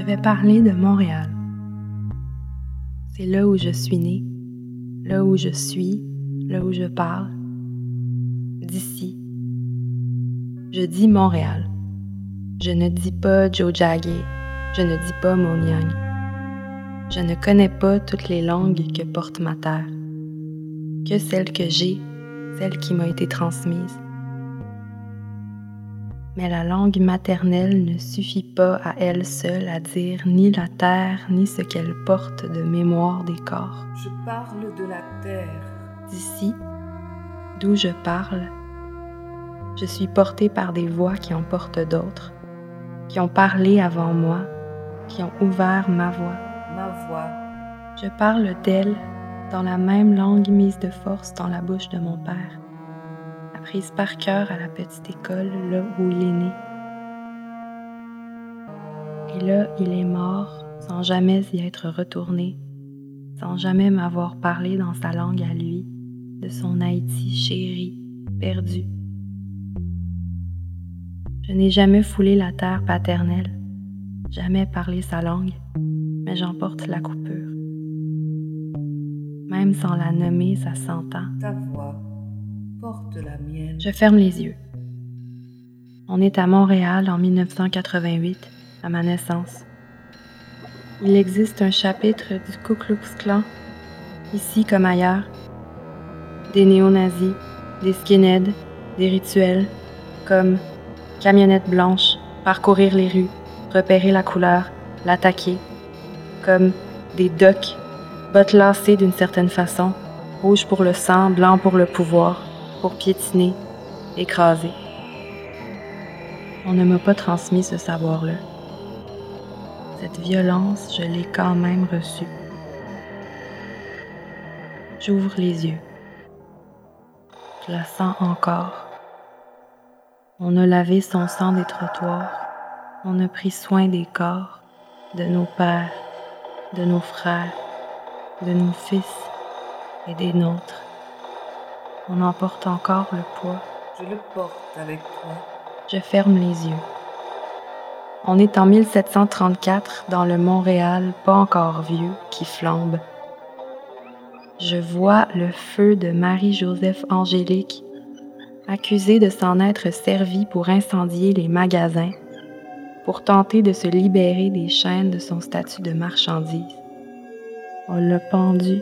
vais parler de Montréal. C'est là où je suis née, là où je suis, là où je parle. D'ici. Je dis Montréal. Je ne dis pas Joe Jagger. Je ne dis pas Moniang. Je ne connais pas toutes les langues que porte ma terre, que celle que j'ai, celle qui m'a été transmise mais la langue maternelle ne suffit pas à elle seule à dire ni la terre ni ce qu'elle porte de mémoire des corps. Je parle de la terre. D'ici, d'où je parle, je suis portée par des voix qui en portent d'autres, qui ont parlé avant moi, qui ont ouvert ma voix. Ma voix. Je parle d'elle dans la même langue mise de force dans la bouche de mon père apprise par cœur à la petite école là où il est né. Et là, il est mort sans jamais y être retourné, sans jamais m'avoir parlé dans sa langue à lui, de son Haïti chéri, perdu. Je n'ai jamais foulé la terre paternelle, jamais parlé sa langue, mais j'emporte la coupure. Même sans la nommer, ça s'entend. Je ferme les yeux. On est à Montréal en 1988, à ma naissance. Il existe un chapitre du Ku Klux Klan, ici comme ailleurs. Des néo-nazis, des skinheads, des rituels, comme camionnette blanche, parcourir les rues, repérer la couleur, l'attaquer, comme des docks, bottes lacées d'une certaine façon, rouge pour le sang, blanc pour le pouvoir, pour piétiner, écraser. On ne m'a pas transmis ce savoir-là. Cette violence, je l'ai quand même reçue. J'ouvre les yeux. Je la sens encore. On a lavé son sang des trottoirs. On a pris soin des corps, de nos pères, de nos frères, de nos fils et des nôtres. On en porte encore le poids. Je le porte avec toi. Je ferme les yeux. On est en 1734 dans le Montréal pas encore vieux qui flambe. Je vois le feu de Marie-Joseph Angélique, accusée de s'en être servie pour incendier les magasins, pour tenter de se libérer des chaînes de son statut de marchandise. On l'a pendu,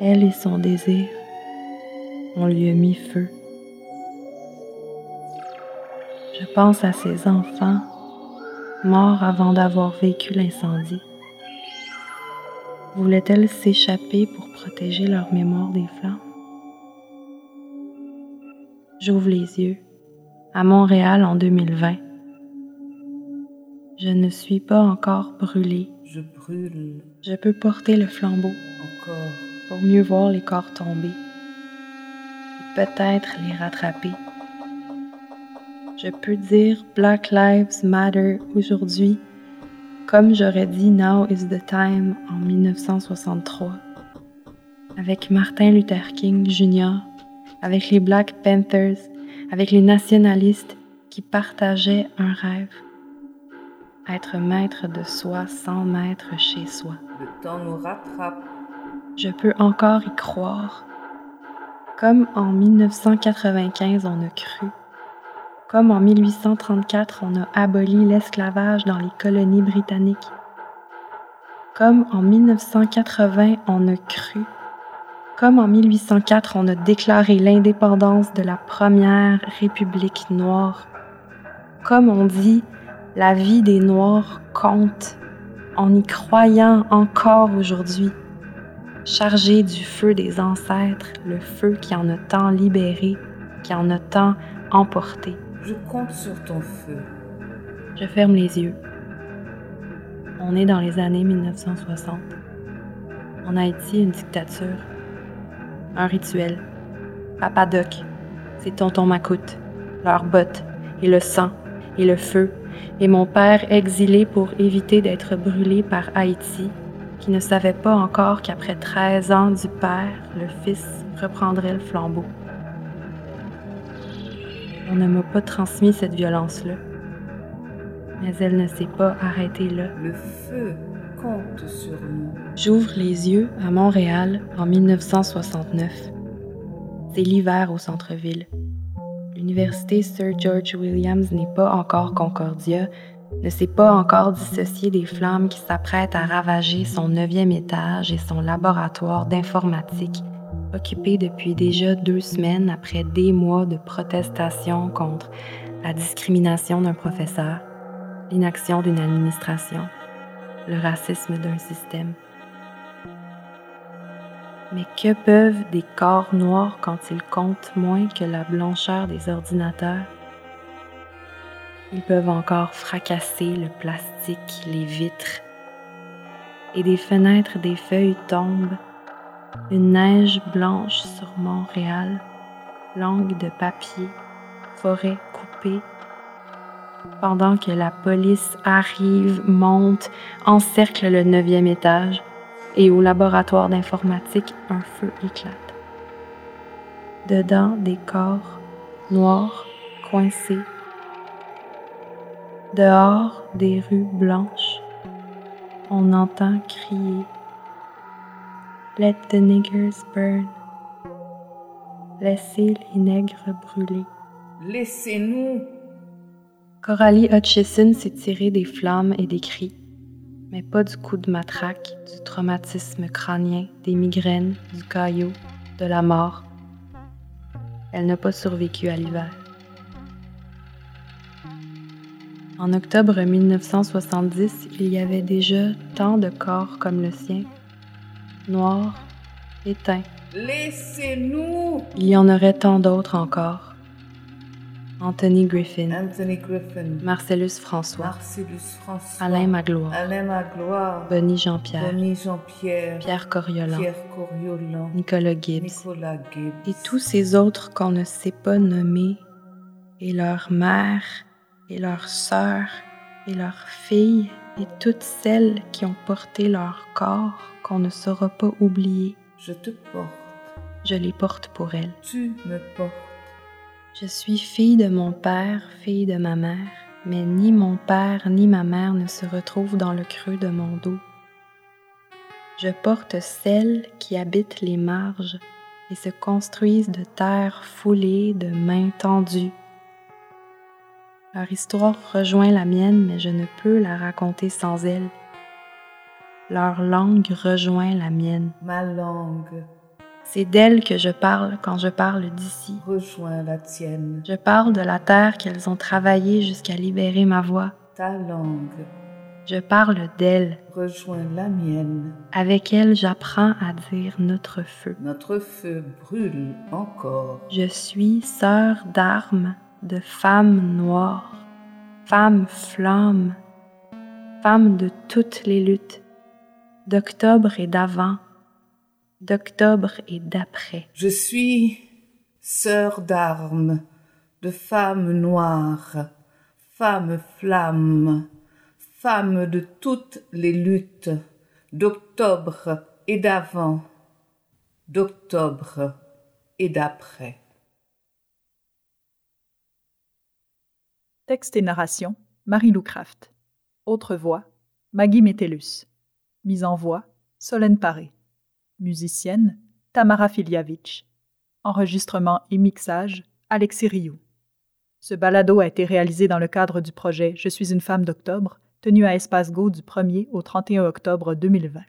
elle et son désir on lui a mis feu. Je pense à ses enfants, morts avant d'avoir vécu l'incendie. Voulaient-elles s'échapper pour protéger leur mémoire des flammes? J'ouvre les yeux. À Montréal en 2020. Je ne suis pas encore brûlée. Je brûle. Je peux porter le flambeau. Encore. Pour mieux voir les corps tombés peut-être les rattraper. Je peux dire Black Lives Matter aujourd'hui, comme j'aurais dit Now is the Time en 1963, avec Martin Luther King Jr., avec les Black Panthers, avec les nationalistes qui partageaient un rêve, être maître de soi sans maître chez soi. Le temps nous rattrape. Je peux encore y croire comme en 1995 on a cru, comme en 1834 on a aboli l'esclavage dans les colonies britanniques, comme en 1980 on a cru, comme en 1804 on a déclaré l'indépendance de la première République noire, comme on dit la vie des Noirs compte, en y croyant encore aujourd'hui chargé du feu des ancêtres, le feu qui en a tant libéré, qui en a tant emporté. Je compte sur ton feu. Je ferme les yeux. On est dans les années 1960. En Haïti, une dictature. Un rituel. Papa Doc, c'est tonton Macoute, leurs bottes, et le sang, et le feu, et mon père exilé pour éviter d'être brûlé par Haïti qui ne savait pas encore qu'après 13 ans du père, le fils reprendrait le flambeau. On ne m'a pas transmis cette violence-là. mais elle ne s'est pas arrêtée là. Le feu compte sur nous. J'ouvre les yeux à Montréal en 1969. C'est l'hiver au centre-ville. L'université Sir George Williams n'est pas encore Concordia, ne s'est pas encore dissociée des flammes qui s'apprêtent à ravager son neuvième étage et son laboratoire d'informatique, occupé depuis déjà deux semaines après des mois de protestation contre la discrimination d'un professeur, l'inaction d'une administration, le racisme d'un système. Mais que peuvent des corps noirs quand ils comptent moins que la blancheur des ordinateurs? Ils peuvent encore fracasser le plastique, les vitres. Et des fenêtres des feuilles tombent, une neige blanche sur Montréal, langue de papier, forêt coupée, pendant que la police arrive, monte, encercle le neuvième étage et au laboratoire d'informatique, un feu éclate. Dedans, des corps noirs, coincés. Dehors, des rues blanches. On entend crier Let the niggers burn. Laissez les nègres brûler. Laissez-nous. Coralie Hutchison s'est tirée des flammes et des cris mais pas du coup de matraque, du traumatisme crânien, des migraines, du caillot, de la mort. Elle n'a pas survécu à l'hiver. En octobre 1970, il y avait déjà tant de corps comme le sien, noirs, éteints. Laissez-nous. Il y en aurait tant d'autres encore. Anthony Griffin, Anthony Griffin. Marcellus François, Marcellus François. Alain Magloire, Alain Magloire. Bonnie Jean-Pierre, Jean-Pierre. Pierre Coriolan, Pierre Coriolan. Nicolas Gibbs Nicolas Gibbs. et tous ces autres qu'on ne sait pas nommer, et leurs mères, et leurs sœurs, et leurs filles, et toutes celles qui ont porté leur corps qu'on ne saura pas oublier. Je te porte. Je les porte pour elles. Tu me portes. Je suis fille de mon père, fille de ma mère, mais ni mon père ni ma mère ne se retrouvent dans le creux de mon dos. Je porte celles qui habitent les marges et se construisent de terre foulée, de mains tendues. Leur histoire rejoint la mienne, mais je ne peux la raconter sans elles. Leur langue rejoint la mienne. Ma langue C'est d'elles que je parle quand je parle d'ici. rejoint la tienne. Je parle de la terre qu'elles ont travaillée jusqu'à libérer ma voix. Ta langue Je parle d'elles. rejoint la mienne. Avec elles, j'apprends à dire notre feu. Notre feu brûle encore. Je suis sœur d'armes de femmes noires, femmes flammes, femmes de toutes les luttes, d'octobre et d'avant, d'octobre et d'après. Je suis sœur d'armes, de femmes noires, femme flamme, femme de toutes les luttes, d'octobre et d'avant, d'octobre et d'après. Texte et narration, Marie-Lou Craft. Autre voix, Maggie Metellus. Mise en voix, Solène Paré. Musicienne, Tamara Filiavitch. Enregistrement et mixage, Alexis Rioux. Ce balado a été réalisé dans le cadre du projet Je suis une femme d'octobre, tenu à Espace Go du 1er au 31 octobre 2020.